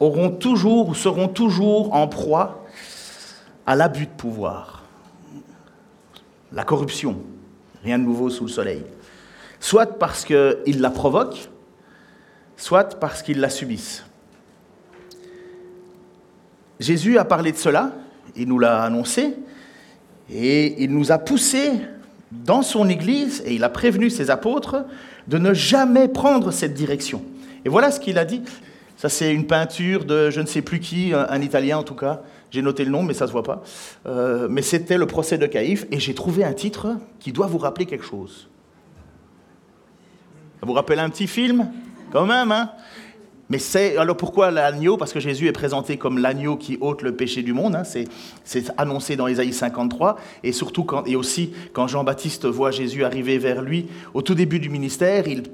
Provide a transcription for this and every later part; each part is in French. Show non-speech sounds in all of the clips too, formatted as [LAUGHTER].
auront toujours ou seront toujours en proie à l'abus de pouvoir, la corruption, rien de nouveau sous le soleil, soit parce qu'ils la provoquent, soit parce qu'ils la subissent. Jésus a parlé de cela, il nous l'a annoncé, et il nous a poussé dans son Église, et il a prévenu ses apôtres de ne jamais prendre cette direction. Et voilà ce qu'il a dit. Ça, c'est une peinture de je ne sais plus qui, un, Italien en tout cas. J'ai noté le nom, mais ça ne se voit pas. Euh, mais c'était le procès de Caïphe, et j'ai trouvé un titre qui doit vous rappeler quelque chose. Ça vous rappelle un petit film? Quand même, hein? Mais c'est alors pourquoi l'agneau? Parce que Jésus est présenté comme l'agneau qui ôte le péché du monde. Hein, c'est annoncé dans Ésaïe 53 et surtout quand, et aussi quand Jean-Baptiste voit Jésus arriver vers lui au tout début du ministère, il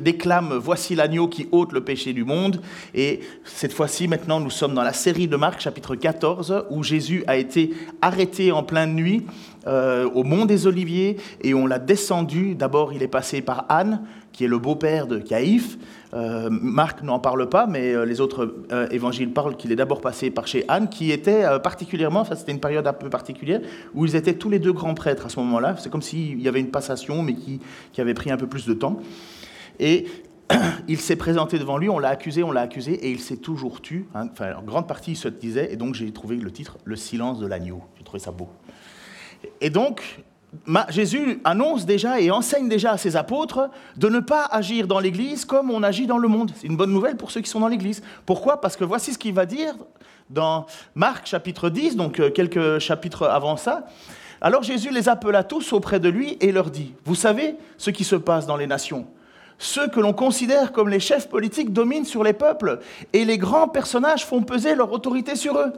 déclame voici l'agneau qui ôte le péché du monde. Et cette fois-ci, maintenant, nous sommes dans la série de Marc, chapitre 14, où Jésus a été arrêté en pleine nuit euh, au mont des Oliviers et on l'a descendu. D'abord, il est passé par Anne, qui est le beau-père de Caïphe. Euh, Marc n'en parle pas, mais euh, les autres euh, évangiles parlent qu'il est d'abord passé par chez Anne, qui était particulièrement, enfin c'était une période un peu particulière, où ils étaient tous les deux grands prêtres à ce moment-là. C'est comme s'il y avait une passation, mais qui, avait pris un peu plus de temps. Et [CLEARS THROAT] il s'est présenté devant lui, on l'a accusé, on l'a accusé, et il s'est toujours tu. Hein. enfin, en grande partie, il se disait, et donc j'ai trouvé le titre Le silence de l'agneau. J'ai trouvé ça beau. Et donc, Jésus annonce déjà et enseigne déjà à ses apôtres de ne pas agir dans l'Église comme on agit dans le monde. C'est une bonne nouvelle pour ceux qui sont dans l'Église. Pourquoi? Parce que voici ce qu'il va dire dans Marc chapitre 10, donc euh, quelques chapitres avant ça. Alors Jésus les appela tous auprès de lui et leur dit, vous savez ce qui se passe dans les nations ceux que l'on considère comme les chefs politiques dominent sur les peuples et les grands personnages font peser leur autorité sur eux.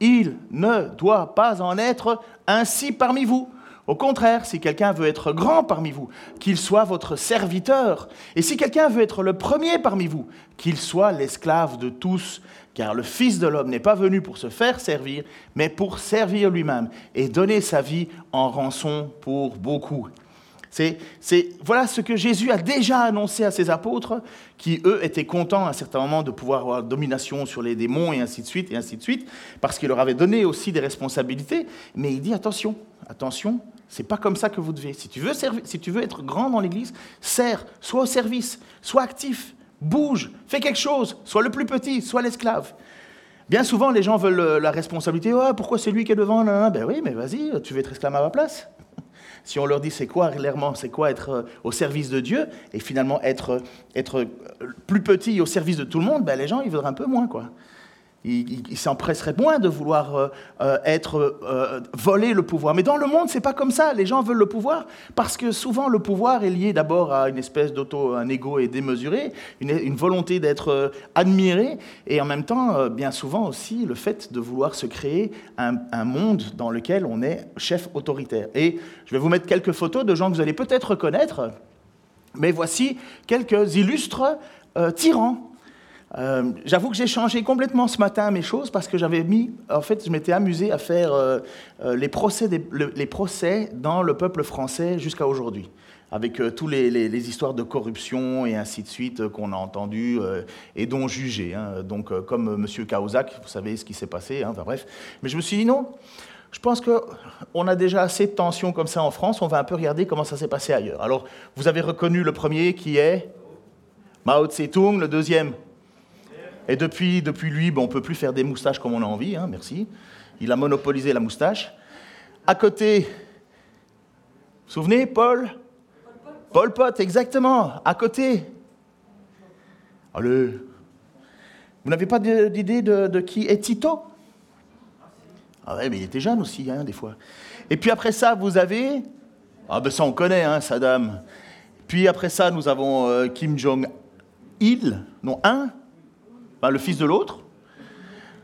Il ne doit pas en être ainsi parmi vous. Au contraire, si quelqu'un veut être grand parmi vous, qu'il soit votre serviteur. Et si quelqu'un veut être le premier parmi vous, qu'il soit l'esclave de tous. Car le Fils de l'homme n'est pas venu pour se faire servir, mais pour servir lui-même et donner sa vie en rançon pour beaucoup. C'est, voilà ce que Jésus a déjà annoncé à ses apôtres, qui eux étaient contents à un certain moment de pouvoir avoir domination sur les démons et ainsi de suite et ainsi de suite, parce qu'il leur avait donné aussi des responsabilités. Mais il dit attention, attention, c'est pas comme ça que vous devez. Si tu veux, si tu veux être grand dans l'Église, sers, sois au service, sois actif, bouge, fais quelque chose, sois le plus petit, sois l'esclave. Bien souvent, les gens veulent la responsabilité. Oh, pourquoi c'est lui qui est devant Ben oui, mais vas-y, tu veux être esclave à ma place. Si on leur dit c'est quoi clairement, c'est quoi être euh, au service de Dieu et finalement être, être plus petit au service de tout le monde, ben les gens ils voudraient un peu moins quoi. Il, s'empresserait moins de vouloir euh, euh, être euh, voler le pouvoir. Mais dans le monde, c'est pas comme ça. Les gens veulent le pouvoir parce que souvent le pouvoir est lié d'abord à une espèce d'auto, un ego et démesuré, une, volonté d'être admiré, et en même temps, bien souvent aussi, le fait de vouloir se créer un, un, monde dans lequel on est chef autoritaire. Et je vais vous mettre quelques photos de gens que vous allez peut-être reconnaître, mais voici quelques illustres tyrans euh, j'avoue que j'ai changé complètement ce matin mes choses parce que j'avais mis, en fait, je m'étais amusé à faire euh, euh, les, procès les procès dans le peuple français jusqu'à aujourd'hui, avec toutes les, histoires de corruption et ainsi de suite qu'on a entendues et dont jugé. Hein. donc, comme M. Cahuzac, vous savez ce qui s'est passé, hein, enfin bref. Mais je me suis dit non. Je pense qu'on a déjà assez de tensions comme ça en France, on va un peu regarder comment ça s'est passé ailleurs. Alors, vous avez reconnu le premier qui est Mao Tse-tung, le deuxième et depuis, depuis lui, on ne peut plus faire des moustaches comme on a envie, hein, merci. Il a monopolisé la moustache. À côté, vous vous souvenez, Paul? Paul Pot, exactement, à côté. Allez. Vous n'avez pas d'idée de, qui est Tito? Ah ouais, mais il était jeune aussi, hein, des fois. Et puis après ça, vous avez... Ah ben ça, on connaît, hein, Saddam. Puis après ça, nous avons euh, Kim Jong-il, non, un, le fils de l'autre.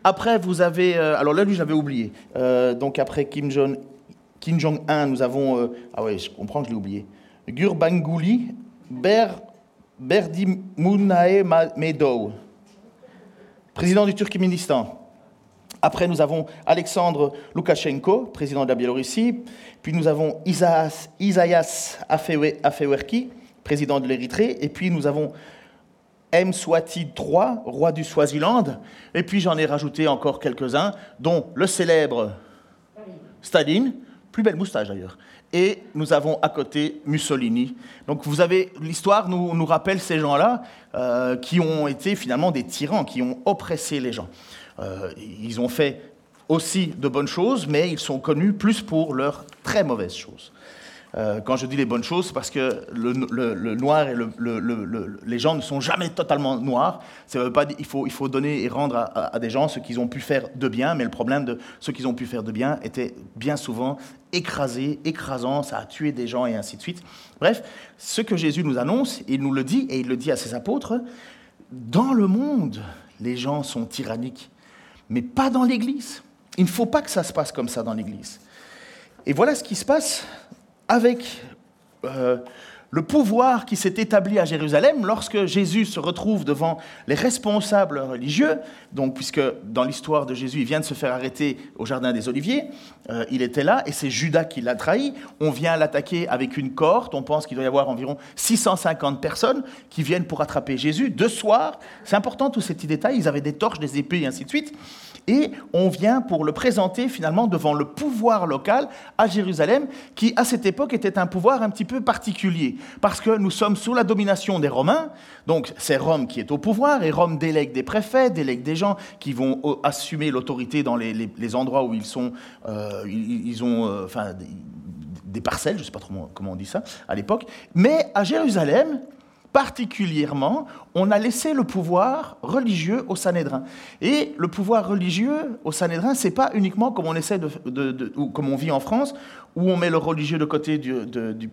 Après, vous avez. euh, alors là, lui, j'avais oublié. Euh, donc après Kim Jong, Kim Jong-un, nous avons. euh, ah ouais, je comprends que je l'ai oublié. Gurbanguly Ber, Berdimunae Medov, président du Turkménistan. Après, nous avons Alexandre Loukachenko, président de la Biélorussie. Puis nous avons Isaias, Isaias Afewe- Afewerki, président de l'Érythrée. Et puis nous avons M. Swati III, roi du Swaziland? Et puis j'en ai rajouté encore quelques-uns, dont le célèbre Staline, plus belle moustache d'ailleurs. Et nous avons à côté Mussolini. Donc vous avez l'histoire nous, nous rappelle ces gens-là euh, qui ont été finalement des tyrans, qui ont oppressé les gens. Euh, ils ont fait aussi de bonnes choses, mais ils sont connus plus pour leurs très mauvaises choses. Euh, quand je dis les bonnes choses, parce que le, noir et le- le- le- le- les gens ne sont jamais totalement noirs. Ça veut pas dire il faut, donner et rendre à- à des gens ce qu'ils ont pu faire de bien, mais le problème de ce qu'ils ont pu faire de bien était bien souvent écrasé, écrasant, ça a tué des gens et ainsi de suite. Bref, ce que Jésus nous annonce, il nous le dit et il le dit à ses apôtres, dans le monde, les gens sont tyranniques, mais pas dans l'Église. Il ne faut pas que ça se passe comme ça dans l'Église. Et voilà ce qui se passe avec euh, le pouvoir qui s'est établi à Jérusalem lorsque Jésus se retrouve devant les responsables religieux. Donc, puisque dans l'histoire de Jésus, il vient de se faire arrêter au Jardin des Oliviers, euh, il était là et c'est Judas qui l'a trahi. On vient l'attaquer avec une cohorte. On pense qu'il doit y avoir environ 650 personnes qui viennent pour attraper Jésus. De soir, c'est important tous ces petits détails. Ils avaient des torches, des épées et ainsi de suite. Et on vient pour le présenter finalement devant le pouvoir local à Jérusalem, qui à cette époque était un pouvoir un petit peu particulier, parce que nous sommes sous la domination des Romains, donc c'est Rome qui est au pouvoir, et Rome délègue des préfets, délègue des gens qui vont euh, assumer l'autorité dans les, endroits où ils sont, euh, ils, ont, euh, enfin, des, parcelles, je ne sais pas trop comment on dit ça à l'époque, mais à Jérusalem, particulièrement, on a laissé le pouvoir religieux au Sanhédrin. Et le pouvoir religieux au Sanhédrin, c'est pas uniquement comme on essaie de, ou comme on vit en France, où on met le religieux de côté du-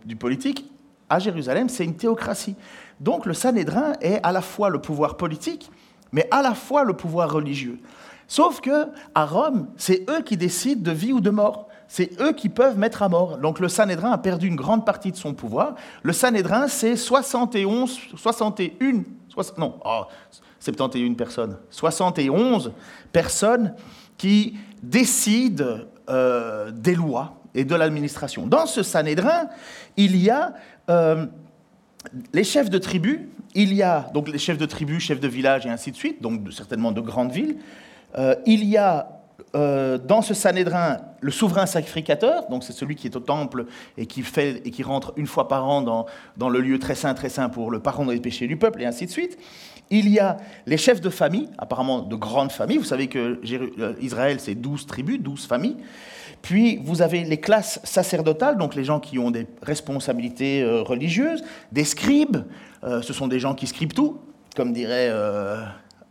du politique. À Jérusalem, c'est une théocratie. Donc le Sanhédrin est à la fois le pouvoir politique, mais à la fois le pouvoir religieux. Sauf que à Rome, c'est eux qui décident de vie ou de mort. C'est eux qui peuvent mettre à mort. Donc le Sanhédrin a perdu une grande partie de son pouvoir. Le Sanhédrin, c'est 71, 61, soix- non, oh, 71 personnes, 71 personnes qui décident euh, des lois et de l'administration. Dans ce Sanhédrin, il y a euh, les chefs de tribus, il y a donc les chefs de tribus, chefs de village et ainsi de suite, donc certainement de grandes villes. Euh, il y a euh, dans ce Sanhédrin le souverain sacrificateur, donc c'est celui qui est au temple et qui, fait, et qui rentre une fois par an dans, dans le lieu très saint, très saint pour le pardon des péchés du peuple et ainsi de suite. Il y a les chefs de famille, apparemment de grandes familles. Vous savez que euh, Israël, c'est 12 tribus, 12 familles. Puis vous avez les classes sacerdotales, donc les gens qui ont des responsabilités euh, religieuses, des scribes, ce sont des gens qui scribent tout, comme dirait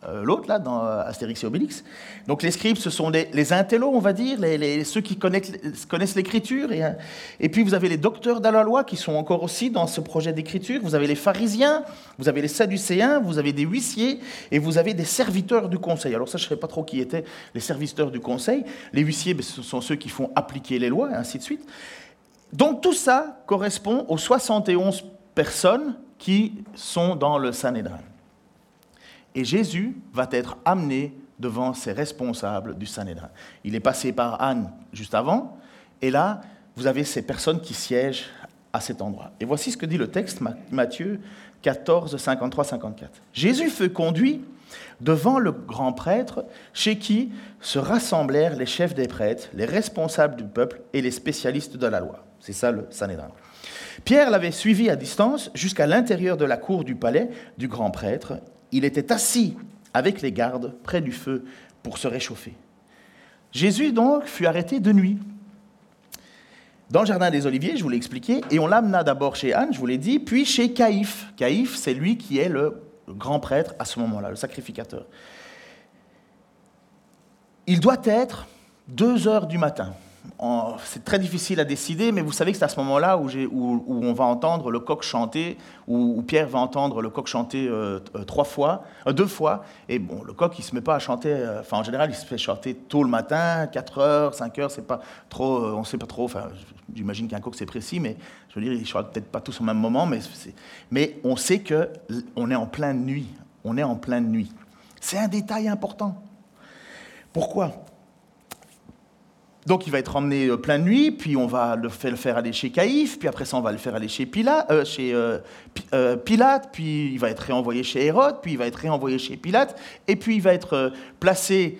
euh, l'autre là dans euh, Astérix et Obélix. Donc les scribes, ce sont les intellos, on va dire, ceux qui connaissent, l'écriture. Et, euh, et puis vous avez les docteurs de la loi qui sont encore aussi dans ce projet d'écriture. Vous avez les pharisiens, vous avez les sadducéens, vous avez des huissiers et vous avez des serviteurs du conseil. Alors ça, je ne sais pas trop qui étaient les serviteurs du conseil. Les huissiers, ben, ce sont ceux qui font appliquer les lois, et ainsi de suite. Donc tout ça correspond aux 71 personnes qui sont dans le Sanhédrin. Et Jésus va être amené devant ces responsables du Sanhédrin. Il est passé par Anne juste avant, et là, vous avez ces personnes qui siègent à cet endroit. Et voici ce que dit le texte, Ma- Matthieu 14, 53, 54. Jésus fut conduit devant le grand prêtre, chez qui se rassemblèrent les chefs des prêtres, les responsables du peuple et les spécialistes de la loi. C'est ça le Sanhédrin. Pierre l'avait suivi à distance jusqu'à l'intérieur de la cour du palais du grand prêtre. Il était assis avec les gardes près du feu pour se réchauffer. Jésus donc fut arrêté de nuit dans le jardin des Oliviers, je vous l'ai expliqué, et on l'amena d'abord chez Anne, je vous l'ai dit, puis chez Caïphe. Caïphe, c'est lui qui est le grand prêtre à ce moment-là, le sacrificateur. Il doit être 2 heures du matin. C'est très difficile à décider, mais vous savez que c'est à ce moment-là où, on va entendre le coq chanter, où, Pierre va entendre le coq chanter euh, euh, trois fois, euh, deux fois. Et bon, le coq, il se met pas à chanter. En général, il se fait chanter tôt le matin, 4 heures, 5 heures. C'est pas trop. on ne sait pas trop. Enfin, j'imagine qu'un coq c'est précis, mais je veux dire, il chante peut-être pas tous au même moment, mais on sait que on est en pleine nuit. On est en pleine nuit. C'est un détail important. Pourquoi? Donc il va être emmené euh, plein de nuit, puis on va le faire aller chez Caïphe, puis après ça on va le faire aller chez, euh, euh, Pilate, puis il va être réenvoyé chez Hérode, puis il va être réenvoyé chez Pilate, et puis il va être placé,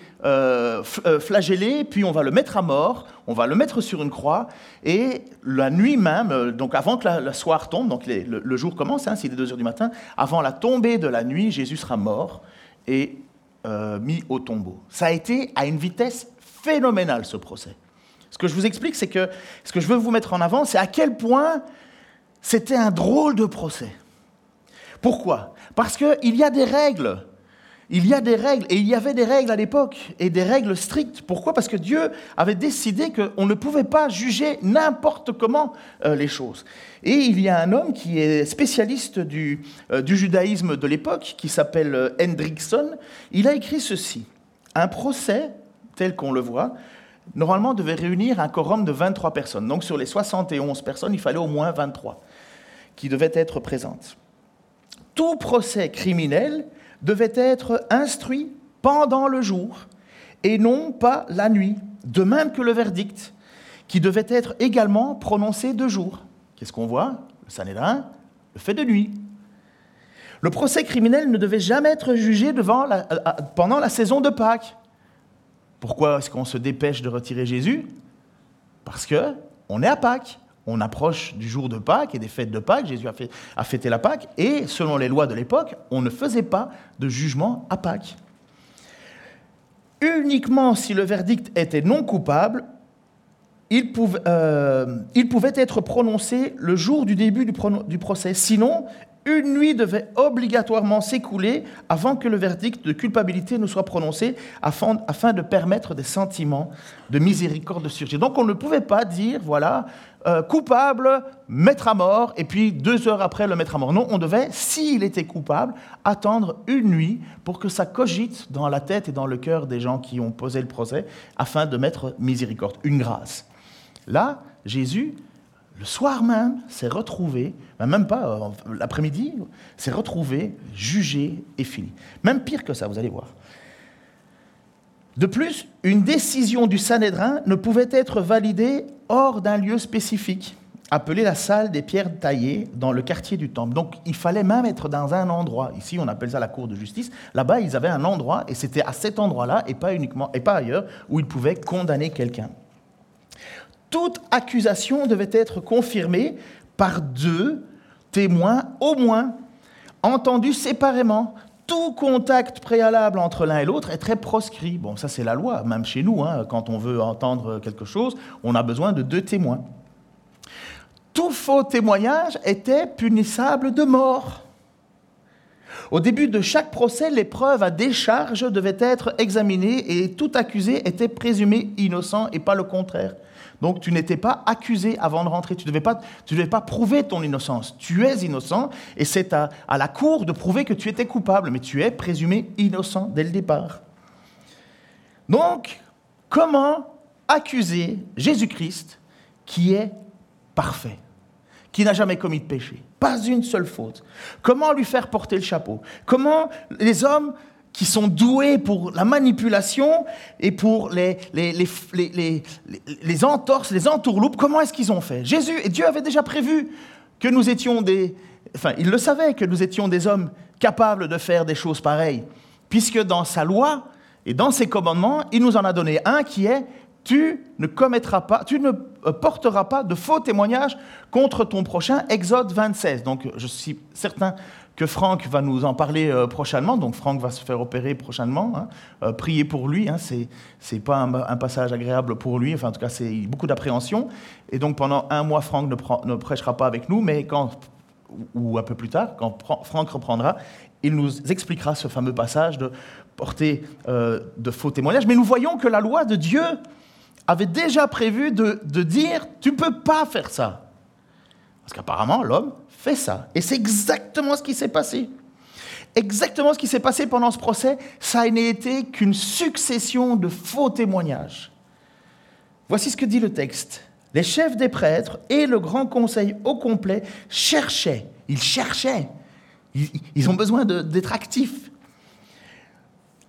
flagellé, puis on va le mettre à mort, on va le mettre sur une croix, et la nuit même, donc avant que la, soirée tombe, donc le, jour commence, hein, s'il est 2 heures du matin, avant la tombée de la nuit, Jésus sera mort et mis au tombeau. Ça a été à une vitesse phénoménal ce procès. Ce que je vous explique, c'est que ce que je veux vous mettre en avant, c'est à quel point c'était un drôle de procès. Pourquoi? Parce qu'il y a des règles. Il y a des règles, et il y avait des règles à l'époque, et des règles strictes. Pourquoi? Parce que Dieu avait décidé qu'on ne pouvait pas juger n'importe comment euh, les choses. Et il y a un homme qui est spécialiste du, euh, du judaïsme de l'époque, qui s'appelle euh, Hendrickson. Il a écrit ceci. Un procès tel qu'on le voit, normalement devait réunir un quorum de 23 personnes. Donc sur les 71 personnes, il fallait au moins 23 qui devaient être présentes. Tout procès criminel devait être instruit pendant le jour et non pas la nuit, de même que le verdict, qui devait être également prononcé de jour. Qu'est-ce qu'on voit? Le Sanhédrin le fait de nuit. Le procès criminel ne devait jamais être jugé pendant la saison de Pâques. Pourquoi est-ce qu'on se dépêche de retirer Jésus? Parce que on est à Pâques. On approche du jour de Pâques et des fêtes de Pâques. Jésus a, fêté la Pâques. Et selon les lois de l'époque, on ne faisait pas de jugement à Pâques. Uniquement si le verdict était non coupable, il pouvait, euh, être prononcé le jour du début du, du procès. Sinon, une nuit devait obligatoirement s'écouler avant que le verdict de culpabilité ne soit prononcé, afin, de permettre des sentiments de miséricorde de surgir. Donc on ne pouvait pas dire, voilà, euh, coupable, mettre à mort, et puis deux heures après le mettre à mort. Non, on devait, s'il était coupable, attendre une nuit pour que ça cogite dans la tête et dans le cœur des gens qui ont posé le procès, afin de mettre miséricorde, une grâce. Là, Jésus le soir même, s'est retrouvé, ben, même pas euh, l'après-midi, s'est retrouvé, jugé et fini. Même pire que ça, vous allez voir. De plus, une décision du Sanhédrin ne pouvait être validée hors d'un lieu spécifique, appelé la salle des pierres taillées dans le quartier du temple. Donc il fallait même être dans un endroit. Ici, on appelle ça la cour de justice. Là-bas, ils avaient un endroit, et c'était à cet endroit-là, et pas uniquement, et pas ailleurs, où ils pouvaient condamner quelqu'un toute accusation devait être confirmée par deux témoins au moins, entendus séparément. Tout contact préalable entre l'un et l'autre est très proscrit. Bon, ça c'est la loi, même chez nous, hein, quand on veut entendre quelque chose, on a besoin de deux témoins. Tout faux témoignage était punissable de mort. Au début de chaque procès, les preuves à décharge devaient être examinées et tout accusé était présumé innocent et pas le contraire. Donc tu n'étais pas accusé avant de rentrer, tu ne devais, pas, prouver ton innocence. Tu es innocent et c'est à, à la cour de prouver que tu étais coupable, mais tu es présumé innocent dès le départ. Donc, comment accuser Jésus-Christ qui est parfait, qui n'a jamais commis de péché, pas une seule faute. Comment lui faire porter le chapeau? Comment les hommes qui sont doués pour la manipulation et pour les, entorses, les entourloupes, comment est-ce qu'ils ont fait? Jésus et Dieu avait déjà prévu que nous étions des... Enfin, il le savait que nous étions des hommes capables de faire des choses pareilles, puisque dans sa loi et dans ses commandements, il nous en a donné un qui est tu ne commettras pas, tu ne porteras pas de faux témoignages contre ton prochain, Exode 26. Donc je suis certain que Franck va nous en parler euh, prochainement. Donc Franck va se faire opérer prochainement. Hein. Euh, priez pour lui. Hein. C'est pas un, passage agréable pour lui. Enfin, en tout cas, c'est beaucoup d'appréhension. Et donc pendant un mois, Franck ne, ne, prêchera pas avec nous, mais quand ou un peu plus tard, quand Franck reprendra, il nous expliquera ce fameux passage de porter euh, de faux témoignages. Mais nous voyons que la loi de Dieu avait déjà prévu de, de dire, tu ne peux pas faire ça. Parce qu'apparemment, l'homme fait ça. Et c'est exactement ce qui s'est passé. Exactement ce qui s'est passé pendant ce procès, ça n'a été qu'une succession de faux témoignages. Voici ce que dit le texte. Les chefs des prêtres et le grand conseil au complet cherchaient, ils cherchaient, ils, ont besoin d'être actifs,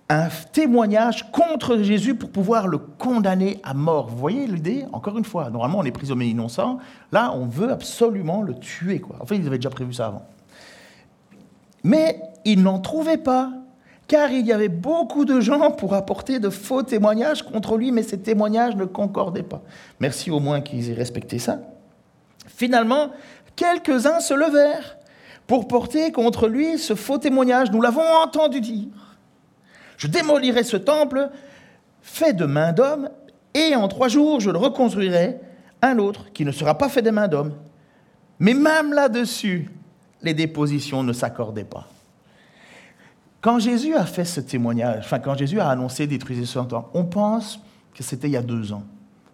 un témoignage contre Jésus pour pouvoir le condamner à mort. Vous voyez l'idée Encore une fois, normalement on est prisonnier innocent, là on veut absolument le tuer. Quoi. Enfin, ils avaient déjà prévu ça avant. Mais ils n'en trouvaient pas, car il y avait beaucoup de gens pour apporter de faux témoignages contre lui, mais ces témoignages ne concordaient pas. Merci au moins qu'ils aient respecté ça. Finalement, quelques-uns se levèrent pour porter contre lui ce faux témoignage. Nous l'avons entendu dire. Je démolirai ce temple fait de main d'homme, et en trois jours je le reconstruirai, un autre qui ne sera pas fait de main d'homme. Mais même là-dessus, les dépositions ne s'accordaient pas. Quand Jésus a fait ce témoignage, enfin quand Jésus a annoncé détruisez ce temple, on pense que c'était il y a deux ans.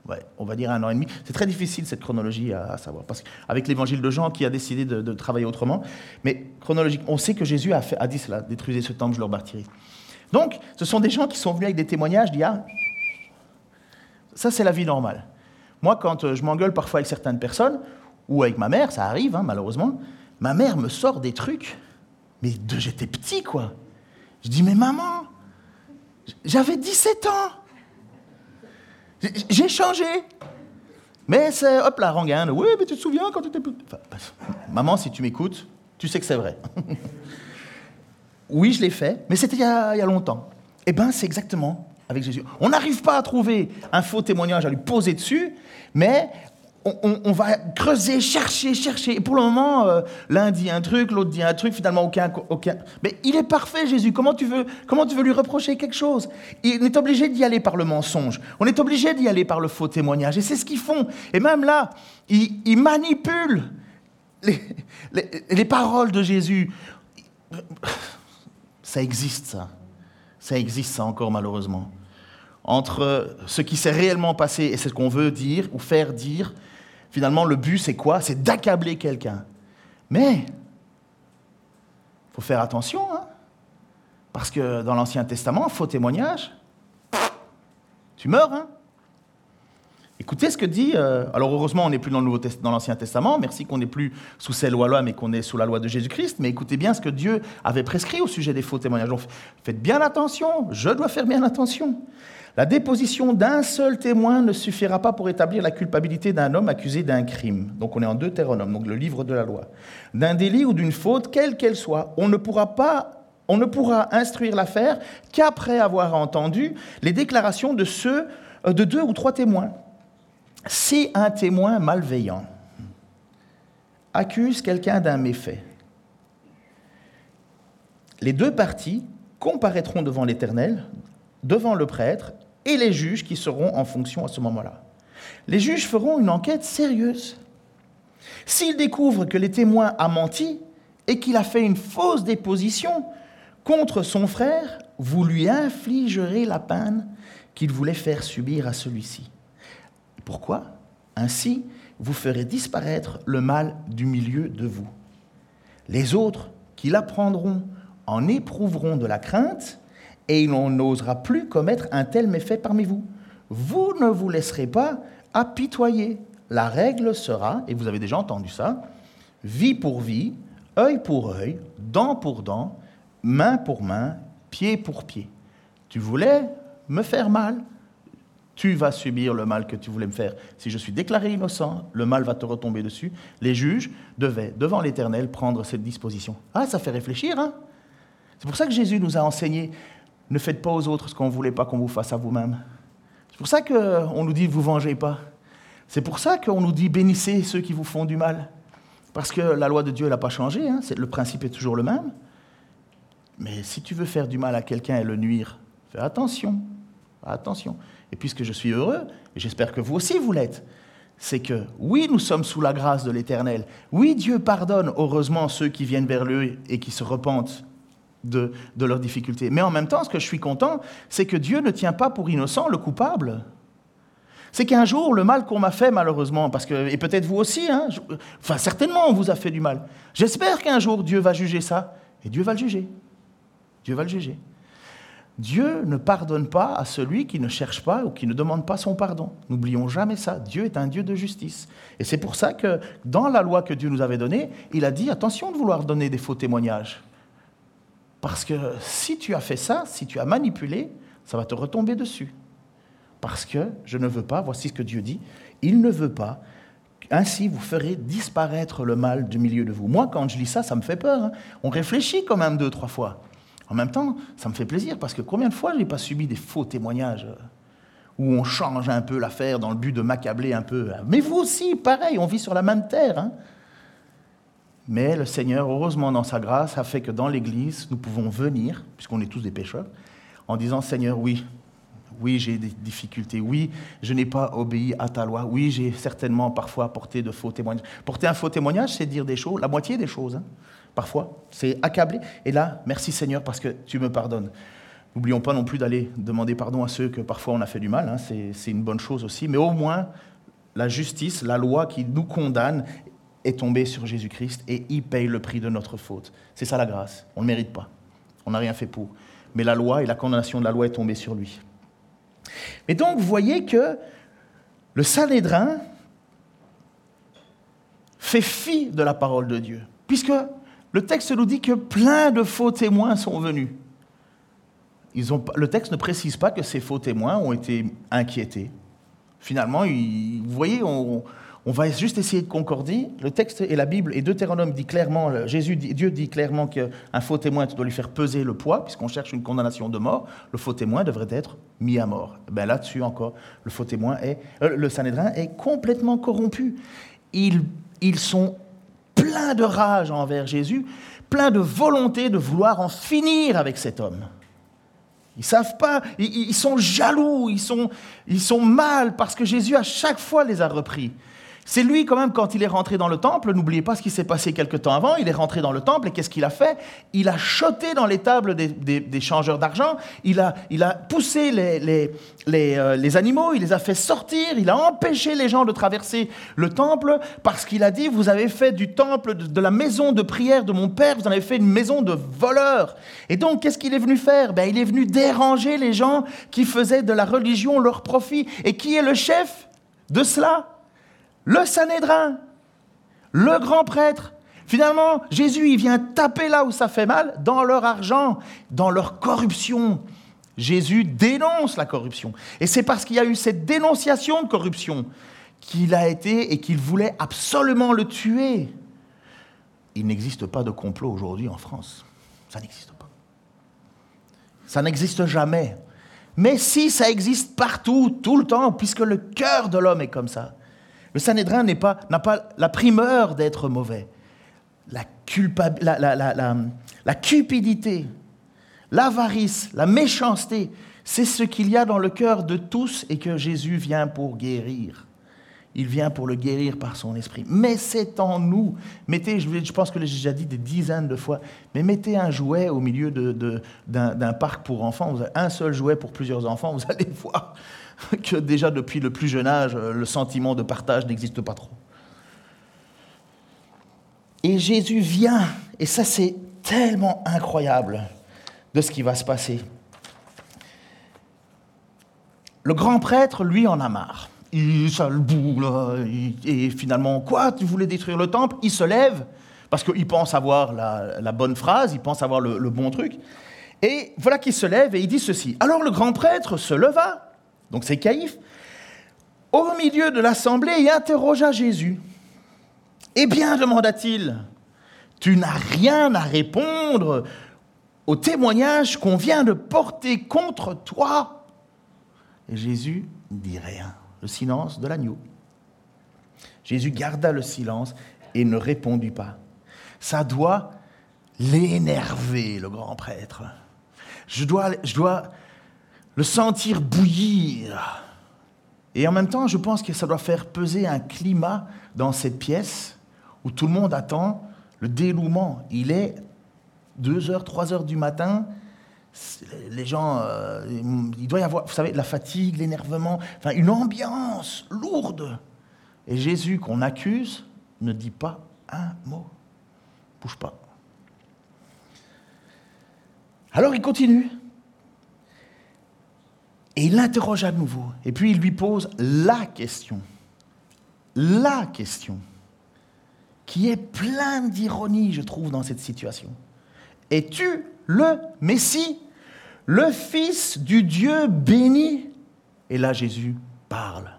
Ouais, on va dire un an et demi. C'est très difficile cette chronologie à, savoir, parce qu'avec l'évangile de Jean qui a décidé de, travailler autrement, mais chronologiquement, on sait que Jésus a, fait, dit cela, détruisez ce temple, je le rebâtirai. Donc, ce sont des gens qui sont venus avec des témoignages, disent ah, ça c'est la vie normale. Moi, quand euh, je m'engueule parfois avec certaines personnes, ou avec ma mère, ça arrive hein, malheureusement, ma mère me sort des trucs, mais de j'étais petit quoi. Je dis mais maman, j'avais 17 ans, j'ai changé. Mais c'est, hop la rengaine, oui, mais tu te souviens quand tu étais petit. maman, si tu m'écoutes, tu sais que c'est vrai. [LAUGHS] Oui, je l'ai fait, mais c'était il, y a longtemps. Eh bien, c'est exactement avec Jésus. On n'arrive pas à trouver un faux témoignage à lui poser dessus, mais on, va creuser, chercher, chercher. Et pour le moment, euh, l'un dit un truc, l'autre dit un truc, finalement aucun, aucun. Mais il est parfait, Jésus. Comment tu veux, comment tu veux lui reprocher quelque chose? On est obligé d'y aller par le mensonge. On est obligé d'y aller par le faux témoignage. Et c'est ce qu'ils font. Et même là, ils, manipulent les paroles de Jésus ça existe, ça. Ça existe, ça encore, malheureusement. Entre ce qui s'est réellement passé et ce qu'on veut dire ou faire dire, finalement, le but, c'est quoi? C'est d'accabler quelqu'un. Mais, il faut faire attention, hein parce que dans l'Ancien Testament, faux témoignage, tu meurs, hein Écoutez ce que dit. Euh, alors heureusement, on n'est plus dans, l'Ancien Testament. Merci qu'on n'est plus sous ces lois-là, mais qu'on est sous la loi de Jésus-Christ. Mais écoutez bien ce que Dieu avait prescrit au sujet des faux témoignages. Faites bien attention. Je dois faire bien attention. La déposition d'un seul témoin ne suffira pas pour établir la culpabilité d'un homme accusé d'un crime. Donc on est en Deutéronome, donc le livre de la loi. D'un délit ou d'une faute, quelle qu'elle soit, on ne pourra pas on ne pourra instruire l'affaire qu'après avoir entendu les déclarations de ceux euh, de deux ou trois témoins. Si un témoin malveillant accuse quelqu'un d'un méfait, les deux parties comparaîtront devant l'Éternel, devant le prêtre et les juges qui seront en fonction à ce moment-là. Les juges feront une enquête sérieuse. S'ils découvrent que le témoin a menti et qu'il a fait une fausse déposition contre son frère, vous lui infligerez la peine qu'il voulait faire subir à celui-ci. Pourquoi? Ainsi, vous ferez disparaître le mal du milieu de vous. Les autres qui l'apprendront en éprouveront de la crainte et il n'osera plus commettre un tel méfait parmi vous. Vous ne vous laisserez pas apitoyer. La règle sera, et vous avez déjà entendu ça, vie pour vie, œil pour œil, dent pour dent, main pour main, pied pour pied. Tu voulais me faire mal tu vas subir le mal que tu voulais me faire. Si je suis déclaré innocent, le mal va te retomber dessus. Les juges devaient, devant l'Éternel, prendre cette disposition. Ah, ça fait réfléchir, hein C'est pour ça que Jésus nous a enseigné, ne faites pas aux autres ce qu'on ne voulait pas qu'on vous fasse à vous-même. C'est pour ça qu'on nous dit, vous vengez pas. C'est pour ça qu'on nous dit, bénissez ceux qui vous font du mal. Parce que la loi de Dieu n'a pas changé, hein le principe est toujours le même. Mais si tu veux faire du mal à quelqu'un et le nuire, fais attention, attention. Et puisque je suis heureux, et j'espère que vous aussi vous l'êtes, c'est que oui, nous sommes sous la grâce de l'Éternel. Oui, Dieu pardonne heureusement ceux qui viennent vers lui et qui se repentent de, de leurs difficultés. Mais en même temps, ce que je suis content, c'est que Dieu ne tient pas pour innocent le coupable. C'est qu'un jour, le mal qu'on m'a fait, malheureusement, parce que, et peut-être vous aussi, hein, enfin certainement on vous a fait du mal. J'espère qu'un jour Dieu va juger ça, et Dieu va le juger. Dieu va le juger. Dieu ne pardonne pas à celui qui ne cherche pas ou qui ne demande pas son pardon. N'oublions jamais ça. Dieu est un Dieu de justice. Et c'est pour ça que dans la loi que Dieu nous avait donnée, il a dit attention de vouloir donner des faux témoignages. Parce que si tu as fait ça, si tu as manipulé, ça va te retomber dessus. Parce que je ne veux pas, voici ce que Dieu dit, il ne veut pas, ainsi vous ferez disparaître le mal du milieu de vous. Moi, quand je lis ça, ça me fait peur. Hein. On réfléchit quand même deux, trois fois. En même temps, ça me fait plaisir parce que combien de fois je n'ai pas subi des faux témoignages euh, où on change un peu l'affaire dans le but de m'accabler un peu. Mais vous aussi, pareil, on vit sur la même terre. Hein. Mais le Seigneur, heureusement dans sa grâce, a fait que dans l'Église, nous pouvons venir, puisqu'on est tous des pécheurs, en disant Seigneur, oui, oui, j'ai des difficultés. Oui, je n'ai pas obéi à ta loi. Oui, j'ai certainement parfois porté de faux témoignages. Porter un faux témoignage, c'est dire des choses, la moitié des choses. Hein parfois. C'est accabler. Et là, merci Seigneur parce que tu me pardonnes. N'oublions pas non plus d'aller demander pardon à ceux que parfois on a fait du mal. Hein. C'est une bonne chose aussi. Mais au moins, la justice, la loi qui nous condamne est tombée sur Jésus-Christ et il paye le prix de notre faute. C'est ça la grâce. On ne le mérite pas. On n'a rien fait pour. Mais la loi et la condamnation de la loi est tombée sur lui. Mais donc, vous voyez que le Sanhédrin fait fi de la parole de Dieu. Puisque le texte nous dit que plein de faux témoins sont venus. le texte ne précise pas que ces faux témoins ont été inquiétés. Finalement, vous voyez, on, va juste essayer de concorder. Le texte et la Bible et Deutéronome dit clairement, Jésus, Dieu dit clairement qu'un faux témoin, doit lui faire peser le poids, puisqu'on cherche une condamnation de mort. Le faux témoin devrait être mis à mort. Ben là-dessus encore, le faux témoin est, euh, le Sanhédrin est complètement corrompu. Ils, ils sont plein de rage envers Jésus, plein de volonté de vouloir en finir avec cet homme. Ils savent pas, ils, sont jaloux, ils sont, ils sont mal parce que Jésus à chaque fois les a repris. C'est lui quand même, quand il est rentré dans le temple, n'oubliez pas ce qui s'est passé quelque temps avant, il est rentré dans le temple et qu'est-ce qu'il a fait? Il a choté dans les tables des, changeurs d'argent, il a, il a poussé les, les, les, euh, les, animaux, il les a fait sortir, il a empêché les gens de traverser le temple parce qu'il a dit, vous avez fait du temple, de, la maison de prière de mon père, vous en avez fait une maison de voleurs. Et donc, qu'est-ce qu'il est venu faire? Ben, Il est venu déranger les gens qui faisaient de la religion leur profit. Et qui est le chef de cela? Le Sanhédrin, le grand prêtre. Finalement, Jésus, il vient taper là où ça fait mal, dans leur argent, dans leur corruption. Jésus dénonce la corruption. Et c'est parce qu'il y a eu cette dénonciation de corruption qu'il a été et qu'il voulait absolument le tuer. Il n'existe pas de complot aujourd'hui en France. Ça n'existe pas. Ça n'existe jamais. Mais si ça existe partout, tout le temps, puisque le cœur de l'homme est comme ça. Le Sanhédrin n'a pas, la primeur d'être mauvais. La, cupidité, l'avarice, la méchanceté, c'est ce qu'il y a dans le cœur de tous et que Jésus vient pour guérir. Il vient pour le guérir par son esprit. Mais c'est en nous. Mettez, je pense que j'ai déjà dit des dizaines de fois, mais mettez un jouet au milieu d'un parc pour enfants. Vous avez un seul jouet pour plusieurs enfants, vous allez [LAUGHS] voir [LAUGHS] que déjà depuis le plus jeune âge, le sentiment de partage n'existe pas trop. Et Jésus vient, et ça c'est tellement incroyable de ce qui va se passer. Le grand prêtre, lui, en a marre. Il, ça le là, et finalement, quoi Tu voulais détruire le temple? Il se lève, parce qu'il pense avoir la, bonne phrase, il pense avoir le, le bon truc. Et voilà qu'il se lève et il dit ceci. Alors le grand prêtre se leva donc c'est Caïphe, au milieu de l'assemblée et interrogea Jésus. Eh bien, demanda-t-il, tu n'as rien à répondre au témoignage qu'on vient de porter contre toi Et Jésus dit rien, le silence de l'agneau. Jésus garda le silence et ne répondit pas. Ça doit l'énerver, le grand prêtre. Je dois le sentir bouillir. Et en même temps, je pense que ça doit faire peser un climat dans cette pièce où tout le monde attend le dénouement. Il est 2 heures, 3 heures du matin, Les gens, euh, il doit y avoir, vous savez, la fatigue, l'énervement, enfin une ambiance lourde. Et Jésus qu'on accuse ne dit pas un mot, bouge pas. Alors il continue. Et il l'interroge à nouveau. Et puis il lui pose la question. La question. Qui est pleine d'ironie, je trouve, dans cette situation. Es-tu le Messie, le Fils du Dieu béni? Et là, Jésus parle.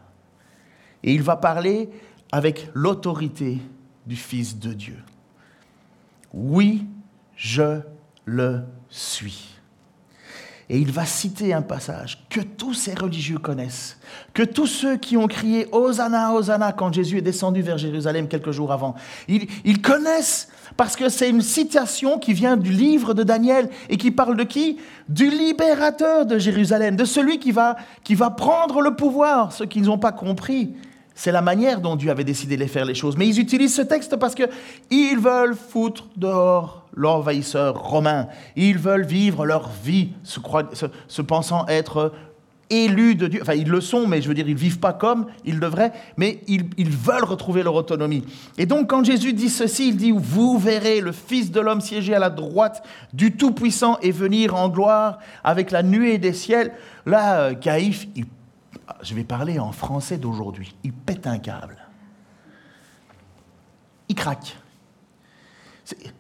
Et il va parler avec l'autorité du Fils de Dieu. Oui, je le suis. Et il va citer un passage que tous ces religieux connaissent, que tous ceux qui ont crié Hosanna, Hosanna quand Jésus est descendu vers Jérusalem quelques jours avant, ils, connaissent parce que c'est une citation qui vient du livre de Daniel et qui parle de qui? Du libérateur de Jérusalem, de celui qui va, qui va prendre le pouvoir, ceux qui n'ont pas compris. C'est la manière dont Dieu avait décidé de faire les choses. Mais ils utilisent ce texte parce qu'ils veulent foutre dehors l'envahisseur romain. Ils veulent vivre leur vie, se, pensant être élus de Dieu. Enfin, ils le sont, mais je veux dire, ils ne vivent pas comme ils devraient, mais ils, ils, veulent retrouver leur autonomie. Et donc, quand Jésus dit ceci, il dit, vous verrez le Fils de l'homme siéger à la droite du Tout-Puissant et venir en gloire avec la nuée des ciels. Là, euh, Caïphe, je vais parler en français d'aujourd'hui, il pète un câble. Il craque.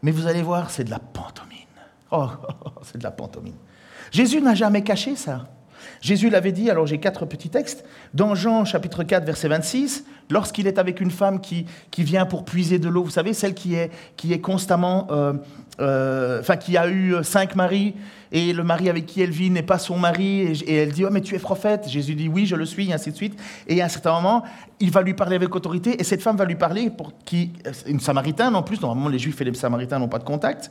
Mais vous allez voir, c'est de la pantomime. Oh, [LAUGHS] c'est de la pantomime. Jésus n'a jamais caché ça. Jésus l'avait dit, alors j'ai quatre petits textes, dans Jean chapitre 4 verset 26, lorsqu'il est avec une femme qui, qui vient pour puiser de l'eau, vous savez, celle qui est, qui est constamment, euh, euh, enfin qui a eu cinq maris, et le mari avec qui elle vit n'est pas son mari, et, elle dit, oh mais tu es prophète, Jésus dit, oui, je le suis, et ainsi de suite, et à un certain moment, il va lui parler avec autorité, et cette femme va lui parler, pour qui, une samaritaine en plus, normalement les juifs et les samaritains n'ont pas de contact,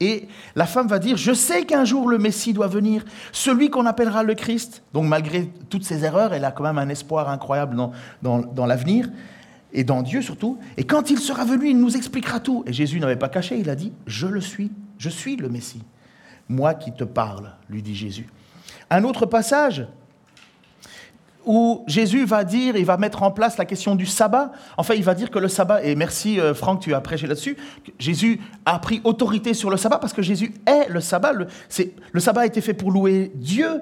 et la femme va dire, je sais qu'un jour le Messie doit venir, celui qu'on appellera le Christ. Donc malgré toutes ses erreurs, elle a quand même un espoir incroyable dans, dans, l'avenir, et dans Dieu surtout. Et quand il sera venu, il nous expliquera tout. Et Jésus n'avait pas caché, il a dit, je le suis, je suis le Messie. Moi qui te parle, lui dit Jésus. Un autre passage, où Jésus va dire, il va mettre en place la question du sabbat. Enfin, il va dire que le sabbat, et merci euh, Franck, tu as prêché là-dessus, Jésus a pris autorité sur le sabbat parce que Jésus est le sabbat. Le, le sabbat a été fait pour louer Dieu.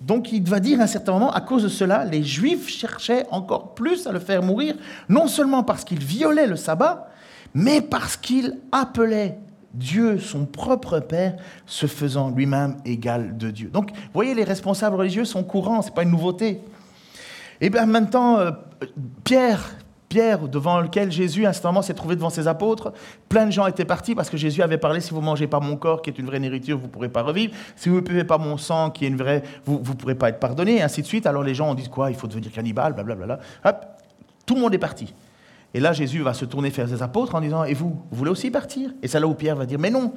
Donc il va dire à un certain moment, à cause de cela, les Juifs cherchaient encore plus à le faire mourir, non seulement parce qu'il violait le sabbat, mais parce qu'il appelait Dieu, son propre Père, se faisant lui-même égal de Dieu. Donc, vous voyez, les responsables religieux sont courants, ce n'est pas une nouveauté. Et bien maintenant, euh, Pierre, Pierre, devant lequel Jésus instantanément s'est trouvé devant ses apôtres, plein de gens étaient partis parce que Jésus avait parlé si vous mangez pas mon corps, qui est une vraie nourriture, vous ne pourrez pas revivre. Si vous ne buvez pas mon sang, qui est une vraie, vous ne pourrez pas être pardonné, et ainsi de suite. Alors les gens ont dit quoi Il faut devenir cannibale, blablabla. Hop, tout le monde est parti. Et là, Jésus va se tourner vers ses apôtres en disant Et vous, vous voulez aussi partir? Et c'est là où Pierre va dire Mais non,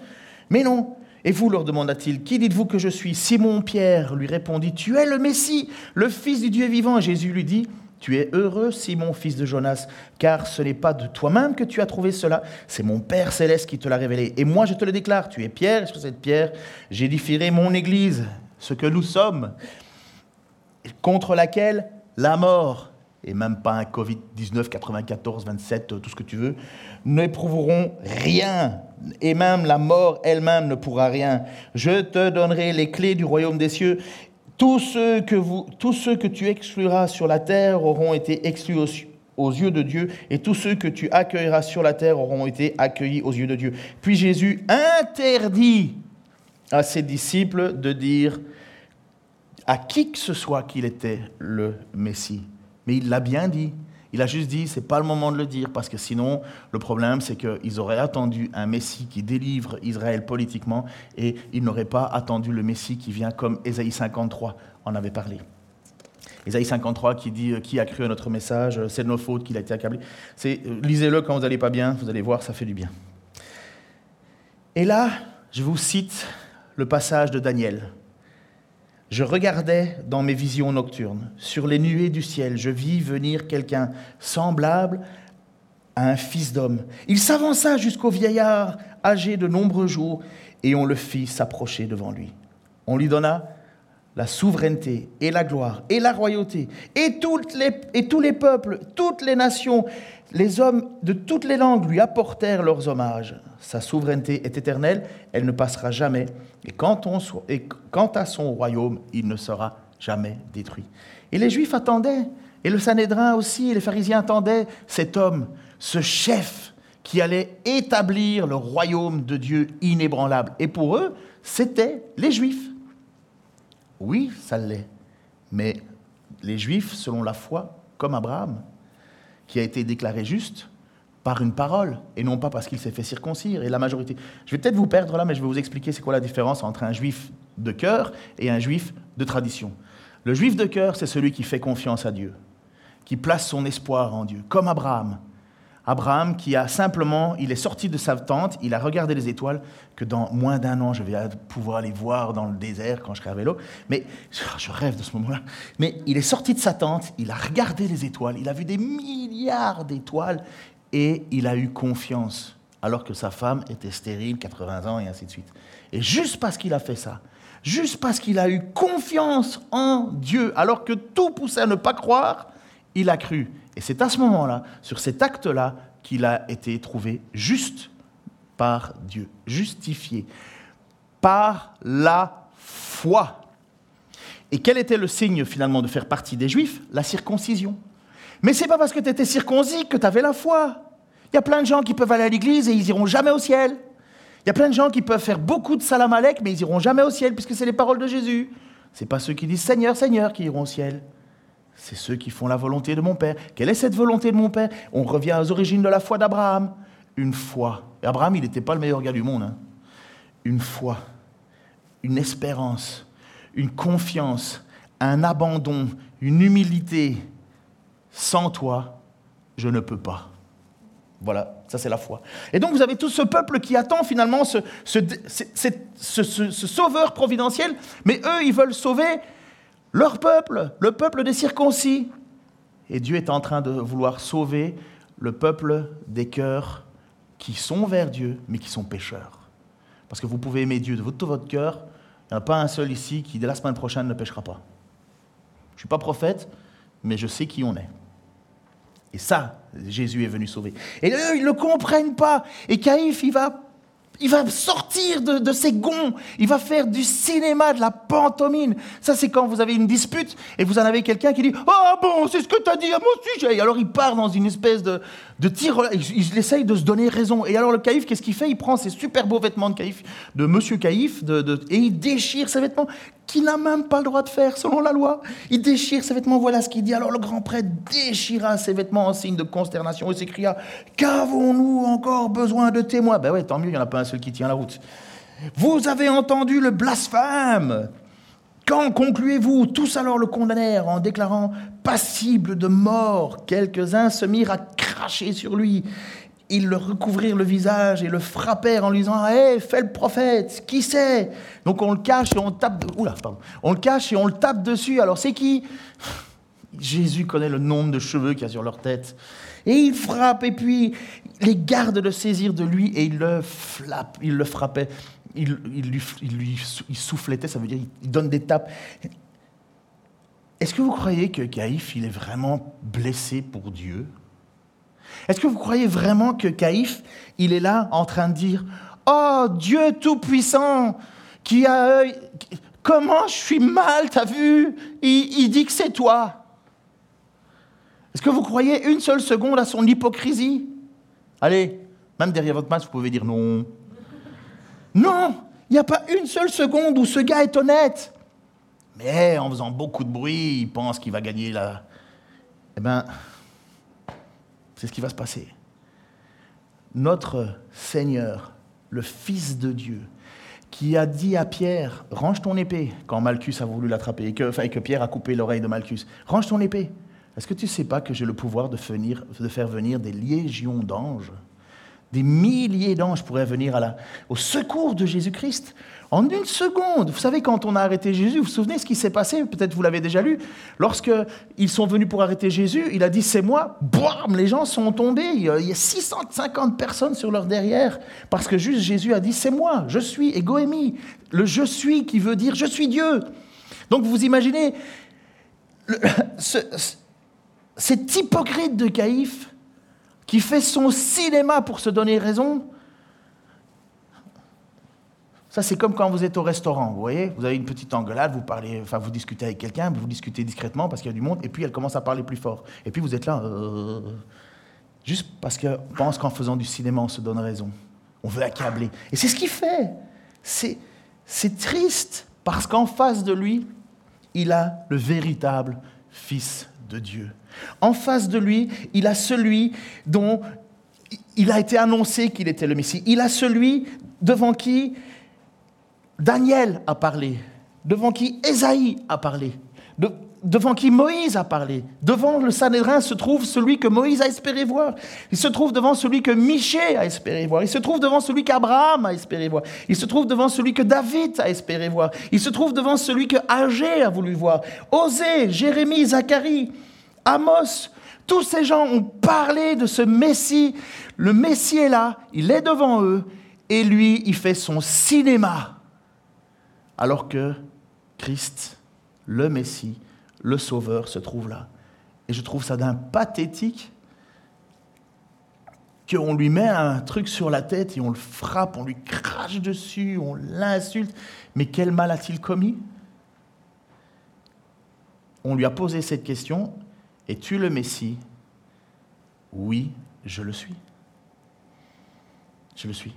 mais non, et vous, leur demanda-t-il, qui dites-vous que je suis? Simon-Pierre lui répondit, Tu es le Messie, le Fils du Dieu vivant. Jésus lui dit, Tu es heureux, Simon, fils de Jonas, car ce n'est pas de toi-même que tu as trouvé cela, c'est mon Père céleste qui te l'a révélé. Et moi, je te le déclare, tu es Pierre, et sur cette pierre, j'édifierai mon Église, ce que nous sommes, contre laquelle la mort et même pas un Covid-19, 94, 27, tout ce que tu veux, n'éprouveront rien, et même la mort elle-même ne pourra rien. Je te donnerai les clés du royaume des cieux. Tous ceux que, vous, tous ceux que tu excluras sur la terre auront été exclus aux, aux yeux de Dieu, et tous ceux que tu accueilleras sur la terre auront été accueillis aux yeux de Dieu. Puis Jésus interdit à ses disciples de dire à qui que ce soit qu'il était le Messie. Mais il l'a bien dit. Il a juste dit, c'est pas le moment de le dire, parce que sinon, le problème, c'est qu'ils auraient attendu un Messie qui délivre Israël politiquement, et ils n'auraient pas attendu le Messie qui vient comme Ésaïe 53 en avait parlé. Ésaïe 53 qui dit Qui a cru à notre message C'est de nos fautes qu'il a été accablé. C'est, lisez-le quand vous n'allez pas bien, vous allez voir, ça fait du bien. Et là, je vous cite le passage de Daniel. Je regardais dans mes visions nocturnes, sur les nuées du ciel, je vis venir quelqu'un semblable à un fils d'homme. Il s'avança jusqu'au vieillard, âgé de nombreux jours, et on le fit s'approcher devant lui. On lui donna la souveraineté et la gloire et la royauté et, et tous les peuples, toutes les nations, les hommes de toutes les langues lui apportèrent leurs hommages. Sa souveraineté est éternelle, elle ne passera jamais. Et quant, à son royaume, il ne sera jamais détruit. Et les Juifs attendaient, et le Sanhédrin aussi, et les pharisiens attendaient cet homme, ce chef qui allait établir le royaume de Dieu inébranlable. Et pour eux, c'était les Juifs. Oui, ça l'est. Mais les Juifs, selon la foi, comme Abraham, qui a été déclaré juste par une parole, et non pas parce qu'il s'est fait circoncire. Et la majorité. Je vais peut-être vous perdre là, mais je vais vous expliquer c'est quoi la différence entre un juif de cœur et un juif de tradition. Le juif de cœur, c'est celui qui fait confiance à Dieu, qui place son espoir en Dieu, comme Abraham. Abraham qui a simplement, il est sorti de sa tente, il a regardé les étoiles, que dans moins d'un an, je vais pouvoir les voir dans le désert quand je serai à vélo. Mais je rêve de ce moment-là. Mais il est sorti de sa tente, il a regardé les étoiles, il a vu des milliards d'étoiles et il a eu confiance, alors que sa femme était stérile, 80 ans et ainsi de suite. Et juste parce qu'il a fait ça, juste parce qu'il a eu confiance en Dieu, alors que tout poussait à ne pas croire, il a cru. Et c'est à ce moment-là, sur cet acte-là, qu'il a été trouvé juste par Dieu, justifié par la foi. Et quel était le signe finalement de faire partie des Juifs? La circoncision. Mais c'est pas parce que tu étais circoncis que tu avais la foi. Il y a plein de gens qui peuvent aller à l'église et ils iront jamais au ciel. Il y a plein de gens qui peuvent faire beaucoup de salam alek, mais ils iront jamais au ciel puisque c'est les paroles de Jésus. C'est pas ceux qui disent Seigneur, Seigneur qui iront au ciel c'est ceux qui font la volonté de mon Père. Quelle est cette volonté de mon Père? On revient aux origines de la foi d'Abraham. Une foi. Abraham, il n'était pas le meilleur gars du monde. Hein. Une foi, une espérance, une confiance, un abandon, une humilité. Sans toi, je ne peux pas. Voilà, ça c'est la foi. Et donc vous avez tout ce peuple qui attend finalement ce, ce sauveur providentiel, mais eux, ils veulent sauver leur peuple, le peuple des circoncis. Et Dieu est en train de vouloir sauver le peuple des cœurs qui sont vers Dieu, mais qui sont pécheurs. Parce que vous pouvez aimer Dieu de tout votre cœur, il n'y en a pas un seul ici qui, dès la semaine prochaine, ne péchera pas. Je ne suis pas prophète, mais je sais qui on est. Et ça, Jésus est venu sauver. Et eux, ils ne comprennent pas. Et Caïphe, il va il va sortir de, ses gonds. Il va faire du cinéma, de la pantomime. Ça, c'est quand vous avez une dispute et vous en avez quelqu'un qui dit Ah bon, c'est ce que tu as dit à mon sujet. Et alors il part dans une espèce de, de. Il, essaye de se donner raison. Et alors le caïf, qu'est-ce qu'il fait? Il prend ses super beaux vêtements de de monsieur caïf, et il déchire ses vêtements qu'il n'a même pas le droit de faire selon la loi. Il déchire ses vêtements, voilà ce qu'il dit. Alors le grand prêtre déchira ses vêtements en signe de consternation et s'écria Qu'avons-nous encore besoin de témoins? Ben ouais, tant mieux, il n'y en a pas un seul qui tient la route. Vous avez entendu le blasphème quand concluez-vous Tous alors le condamnèrent en déclarant passible de mort. Quelques-uns se mirent à cracher sur lui. Ils le recouvrirent le visage et le frappèrent en lui disant Hé, fais le prophète, qui c'est? Donc on le cache et on tape. Oula, pardon. On le cache et on le tape dessus. Alors c'est qui? Jésus connaît le nombre de cheveux qu'il y a sur leur tête. Et il frappe, et puis les gardes de saisir de lui, et il le frappe, il le frappait, il, lui, il, souffletait, ça veut dire il donne des tapes. Est-ce que vous croyez que Caïphe, il est vraiment blessé pour Dieu? Est-ce que vous croyez vraiment que Caïphe, il est là en train de dire Oh Dieu Tout-Puissant, qui a. Comment je suis mal, t'as vu? Il, dit que c'est toi. Est-ce que vous croyez une seule seconde à son hypocrisie? Allez, même derrière votre masque, vous pouvez dire non. Non, il n'y a pas une seule seconde où ce gars est honnête. Mais en faisant beaucoup de bruit, il pense qu'il va gagner la. Eh bien, c'est ce qui va se passer. Notre Seigneur, le Fils de Dieu, qui a dit à Pierre, range ton épée, quand Malchus a voulu l'attraper, et que, Pierre a coupé l'oreille de Malchus, range ton épée. Est-ce que tu ne sais pas que j'ai le pouvoir de faire venir des légions d'anges Des milliers d'anges pourraient venir à au secours de Jésus-Christ En une seconde, vous savez, quand on a arrêté Jésus, vous vous souvenez ce qui s'est passé? Peut-être vous l'avez déjà lu. Lorsqu'ils sont venus pour arrêter Jésus, il a dit c'est moi. Boum, les gens sont tombés. Il y a 650 personnes sur leur derrière. Parce que juste Jésus a dit c'est moi, je suis, et. Le je suis qui veut dire je suis Dieu. Donc vous imaginez [LAUGHS] cet hypocrite de Caïphe qui fait son cinéma pour se donner raison ça, c'est comme quand vous êtes au restaurant, vous voyez, vous avez une petite engueulade, vous parlez, enfin, vous discutez avec quelqu'un, vous discutez discrètement parce qu'il y a du monde, et puis elle commence à parler plus fort. Et puis vous êtes là, euh, juste parce qu'on pense qu'en faisant du cinéma, on se donne raison. On veut accabler. Et c'est ce qu'il fait. C'est triste parce qu'en face de lui, il a le véritable Fils de Dieu. En face de lui, il a celui dont il a été annoncé qu'il était le Messie. Il a celui devant qui Daniel a parlé, devant qui Ésaïe a parlé, devant qui Moïse a parlé. Devant le Sanhédrin se trouve celui que Moïse a espéré voir. Il se trouve devant celui que Michée a espéré voir. Il se trouve devant celui qu'Abraham a espéré voir. Il se trouve devant celui que David a espéré voir. Il se trouve devant celui que Agé a voulu voir. Osée, Jérémie, Zacharie, Amos, tous ces gens ont parlé de ce Messie. Le Messie est là, il est devant eux, et lui, il fait son cinéma alors que Christ, le Messie, le Sauveur, se trouve là. Et je trouve ça d'un pathétique qu'on lui met un truc sur la tête et on le frappe, on lui crache dessus, on l'insulte. Mais quel mal a-t-il commis? On lui a posé cette question, es-tu le Messie? Oui, je le suis. Je le suis.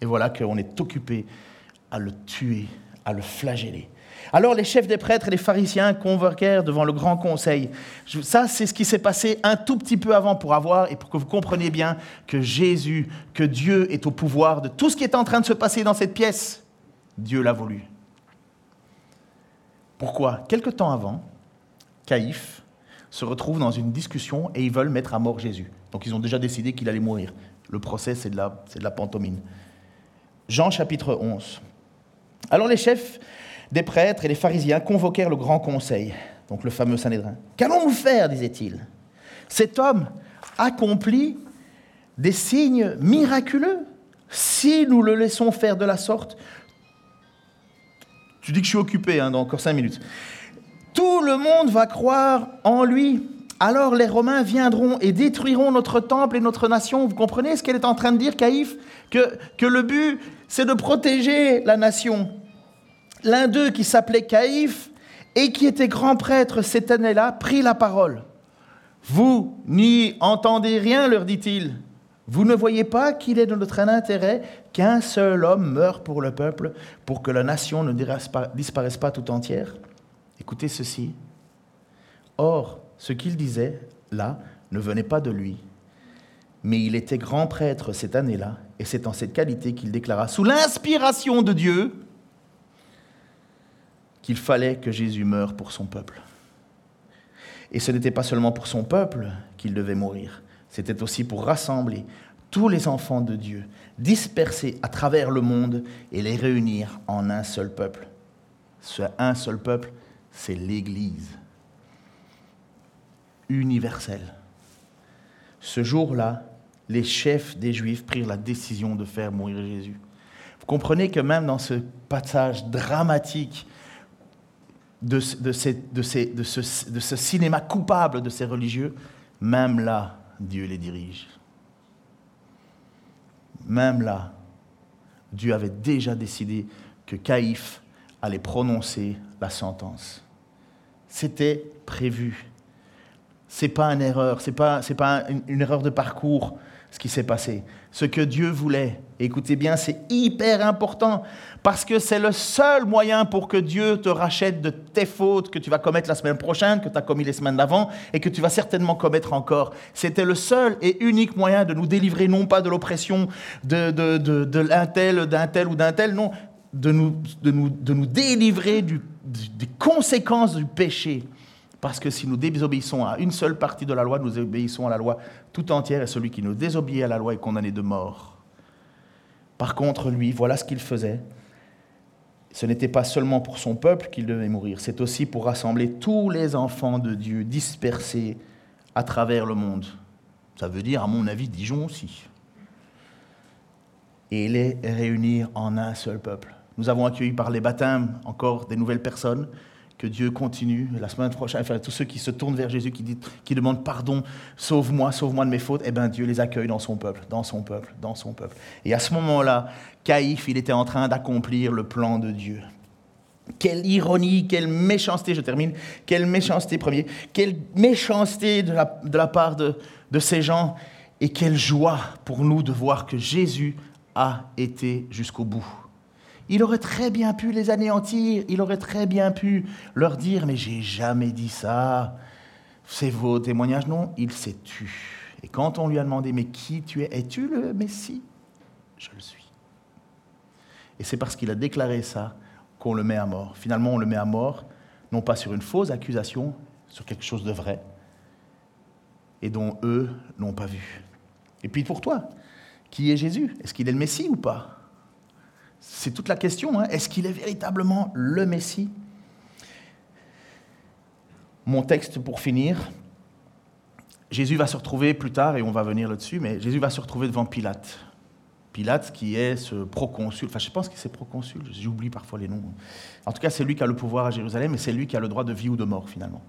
Et voilà qu'on est occupé à le tuer à le flageller. Alors les chefs des prêtres et les pharisiens convoquèrent devant le grand conseil. Ça, c'est ce qui s'est passé un tout petit peu avant pour avoir et pour que vous compreniez bien que Jésus, que Dieu est au pouvoir de tout ce qui est en train de se passer dans cette pièce. Dieu l'a voulu. Pourquoi? Quelque temps avant, Caïphe se retrouve dans une discussion et ils veulent mettre à mort Jésus. Donc ils ont déjà décidé qu'il allait mourir. Le procès, c'est de, la, de la pantomime. Jean chapitre 11. Alors les chefs des prêtres et les pharisiens convoquèrent le grand conseil, donc le fameux Sanhédrin. Qu'allons-nous faire? disait-il. Cet homme accomplit des signes miraculeux. Si nous le laissons faire de la sorte, tu dis que je suis occupé, hein, dans encore cinq minutes. Tout le monde va croire en lui. Alors les Romains viendront et détruiront notre temple et notre nation. Vous comprenez ce qu'elle est en train de dire, Caïphe? Que, le but, c'est de protéger la nation. L'un d'eux, qui s'appelait Caïphe et qui était grand prêtre cette année-là, prit la parole. Vous n'y entendez rien, leur dit-il. Vous ne voyez pas qu'il est de notre intérêt qu'un seul homme meure pour le peuple, pour que la nation ne disparaisse pas tout entière? Écoutez ceci. Or, ce qu'il disait là ne venait pas de lui, mais il était grand prêtre cette année-là, et c'est en cette qualité qu'il déclara, sous l'inspiration de Dieu, qu'il fallait que Jésus meure pour son peuple. Et ce n'était pas seulement pour son peuple qu'il devait mourir, c'était aussi pour rassembler tous les enfants de Dieu, dispersés à travers le monde et les réunir en un seul peuple. Ce un seul peuple, c'est l'Église universelle. Ce jour-là, les chefs des Juifs prirent la décision de faire mourir Jésus. Vous comprenez que même dans ce passage dramatique de, ce, cinéma coupable de ces religieux, même là, Dieu les dirige. Même là, Dieu avait déjà décidé que Caïphe allait prononcer la sentence. C'était prévu. Ce n'est pas une erreur, ce n'est pas, pas une erreur de parcours ce qui s'est passé. Ce que Dieu voulait. écoutez bien, c'est hyper important parce que c'est le seul moyen pour que Dieu te rachète de tes fautes que tu vas commettre la semaine prochaine, que tu as commis les semaines d'avant et que tu vas certainement commettre encore. C'était le seul et unique moyen de nous délivrer non pas de l'oppression de, tel, d'un tel ou d'un tel, non, de nous, délivrer des conséquences du péché. Parce que si nous désobéissons à une seule partie de la loi, nous obéissons à la loi tout entière, et celui qui nous désobéit à la loi est condamné de mort. Par contre, lui, voilà ce qu'il faisait. ce n'était pas seulement pour son peuple qu'il devait mourir, c'est aussi pour rassembler tous les enfants de Dieu dispersés à travers le monde. Ça veut dire, à mon avis, Dijon aussi. Et les réunir en un seul peuple. Nous avons accueilli par les baptêmes encore des nouvelles personnes. Que Dieu continue la semaine prochaine, tous ceux qui se tournent vers Jésus, qui, demandent pardon, sauve-moi, sauve-moi de mes fautes, eh bien Dieu les accueille dans son peuple, dans son peuple, dans son peuple. Et à ce moment-là, Caïphe, il était en train d'accomplir le plan de Dieu. Quelle ironie, quelle méchanceté, je termine, quelle méchanceté premier, quelle méchanceté de la, part de ces gens, et quelle joie pour nous de voir que Jésus a été jusqu'au bout. Il aurait très bien pu les anéantir, il aurait très bien pu leur dire Mais j'ai jamais dit ça, c'est vos témoignages. Non, il s'est tu. Et quand on lui a demandé Mais qui tu es Es-tu le Messie? Je le suis. Et c'est parce qu'il a déclaré ça qu'on le met à mort. Finalement, on le met à mort, non pas sur une fausse accusation, sur quelque chose de vrai, et dont eux n'ont pas vu. Et puis pour toi, qui est Jésus? Est-ce qu'il est le Messie ou pas? C'est toute la question. Hein. Est-ce qu'il est véritablement le Messie? Mon texte pour finir. Jésus va se retrouver plus tard, et on va venir là-dessus, mais Jésus va se retrouver devant Pilate. Pilate qui est ce proconsul, enfin je pense que c'est proconsul, j'oublie parfois les noms. En tout cas, c'est lui qui a le pouvoir à Jérusalem et c'est lui qui a le droit de vie ou de mort finalement.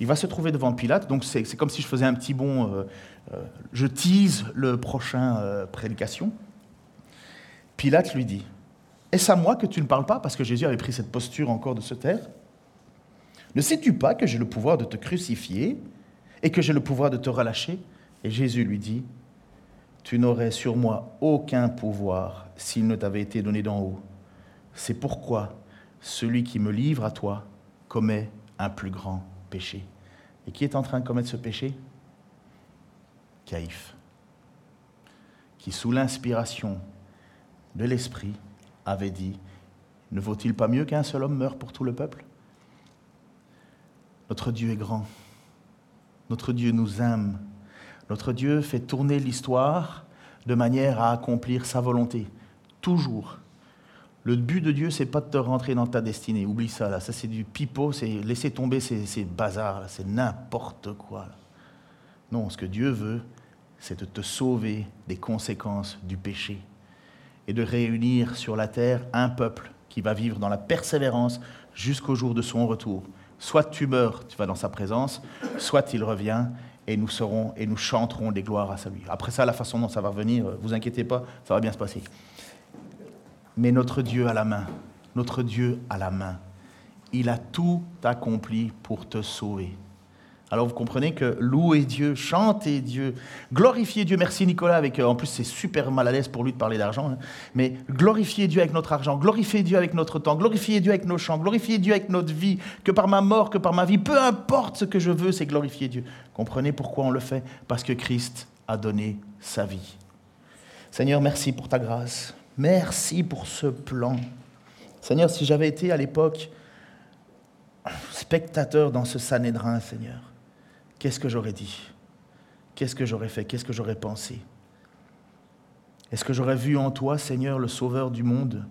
Il va se trouver devant Pilate, donc c'est comme si je faisais un petit bond, euh, euh, je tease le prochain euh, prédication. Pilate lui dit, est-ce à moi que tu ne parles pas Parce que Jésus avait pris cette posture encore de se taire? Ne sais-tu pas que j'ai le pouvoir de te crucifier et que j'ai le pouvoir de te relâcher? Et Jésus lui dit, Tu n'aurais sur moi aucun pouvoir s'il ne t'avait été donné d'en haut. C'est pourquoi celui qui me livre à toi commet un plus grand péché. Et qui est en train de commettre ce péché? Caïphe, qui sous l'inspiration de l'Esprit avait dit, ne vaut-il pas mieux qu'un seul homme meure pour tout le peuple? Notre Dieu est grand. Notre Dieu nous aime. Notre Dieu fait tourner l'histoire de manière à accomplir sa volonté. Toujours. Le but de Dieu, c'est pas de te rentrer dans ta destinée. Oublie ça, là. Ça, c'est du pipeau, c'est laisser tomber ces, ces bazars, c'est n'importe quoi. Non, ce que Dieu veut, c'est de te sauver des conséquences du péché et de réunir sur la terre un peuple qui va vivre dans la persévérance jusqu'au jour de son retour. Soit tu meurs, tu vas dans sa présence, soit il revient et nous serons et nous chanterons des gloires à sa vie. Après ça, la façon dont ça va venir, vous inquiétez pas, ça va bien se passer. Mais notre Dieu a la main, notre Dieu a la main. Il a tout accompli pour te sauver. Alors vous comprenez que louer Dieu, chanter Dieu, glorifier Dieu, merci Nicolas, avec, euh, en plus c'est super mal à l'aise pour lui de parler d'argent, hein. mais glorifier Dieu avec notre argent, glorifier Dieu avec notre temps, glorifier Dieu avec nos chants, glorifier Dieu avec notre vie, que par ma mort, que par ma vie, peu importe ce que je veux, c'est glorifier Dieu. Comprenez pourquoi on le fait? Parce que Christ a donné sa vie. Seigneur, merci pour ta grâce. Merci pour ce plan. Seigneur, si j'avais été à l'époque spectateur dans ce Sanhédrin, Seigneur, qu'est-ce que j'aurais dit? Qu'est-ce que j'aurais fait? Qu'est-ce que j'aurais pensé? Est-ce que j'aurais vu en toi, Seigneur, le Sauveur du monde?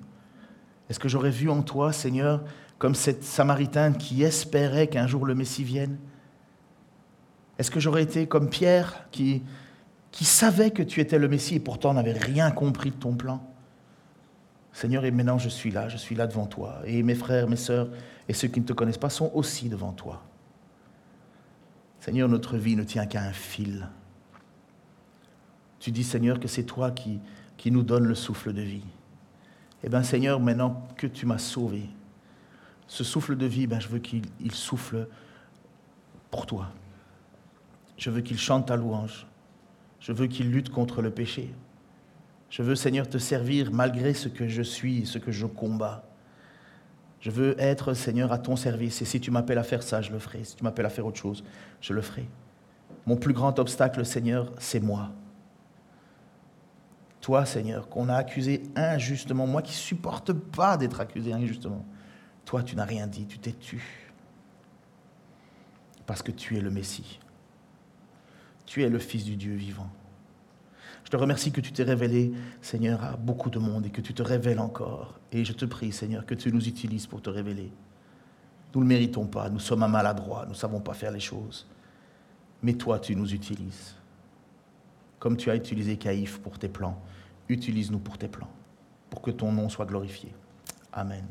Est-ce que j'aurais vu en toi, Seigneur, comme cette Samaritaine qui espérait qu'un jour le Messie vienne? Est-ce que j'aurais été comme Pierre qui, qui savait que tu étais le Messie et pourtant n'avait rien compris de ton plan? Seigneur, et maintenant je suis là, je suis là devant toi. Et mes frères, mes sœurs et ceux qui ne te connaissent pas sont aussi devant toi. Seigneur, notre vie ne tient qu'à un fil. Tu dis, Seigneur, que c'est toi qui, nous donne le souffle de vie. Eh bien, Seigneur, maintenant que tu m'as sauvé, ce souffle de vie, ben, je veux qu'il souffle pour toi. Je veux qu'il chante ta louange. Je veux qu'il lutte contre le péché. Je veux, Seigneur, te servir malgré ce que je suis, ce que je combats. Je veux être, Seigneur, à ton service. Et si tu m'appelles à faire ça, je le ferai. Si tu m'appelles à faire autre chose, je le ferai. Mon plus grand obstacle, Seigneur, c'est moi. Toi, Seigneur, qu'on a accusé injustement, moi qui ne supporte pas d'être accusé injustement. Toi, tu n'as rien dit, tu t'es tu. Parce que tu es le Messie. Tu es le Fils du Dieu vivant. Je te remercie que tu t'es révélé, Seigneur, à beaucoup de monde et que tu te révèles encore. Et je te prie, Seigneur, que tu nous utilises pour te révéler. Nous ne le méritons pas, nous sommes un maladroit, nous ne savons pas faire les choses. Mais toi, tu nous utilises. Comme tu as utilisé Caïphe pour tes plans, utilise-nous pour tes plans, pour que ton nom soit glorifié. Amen.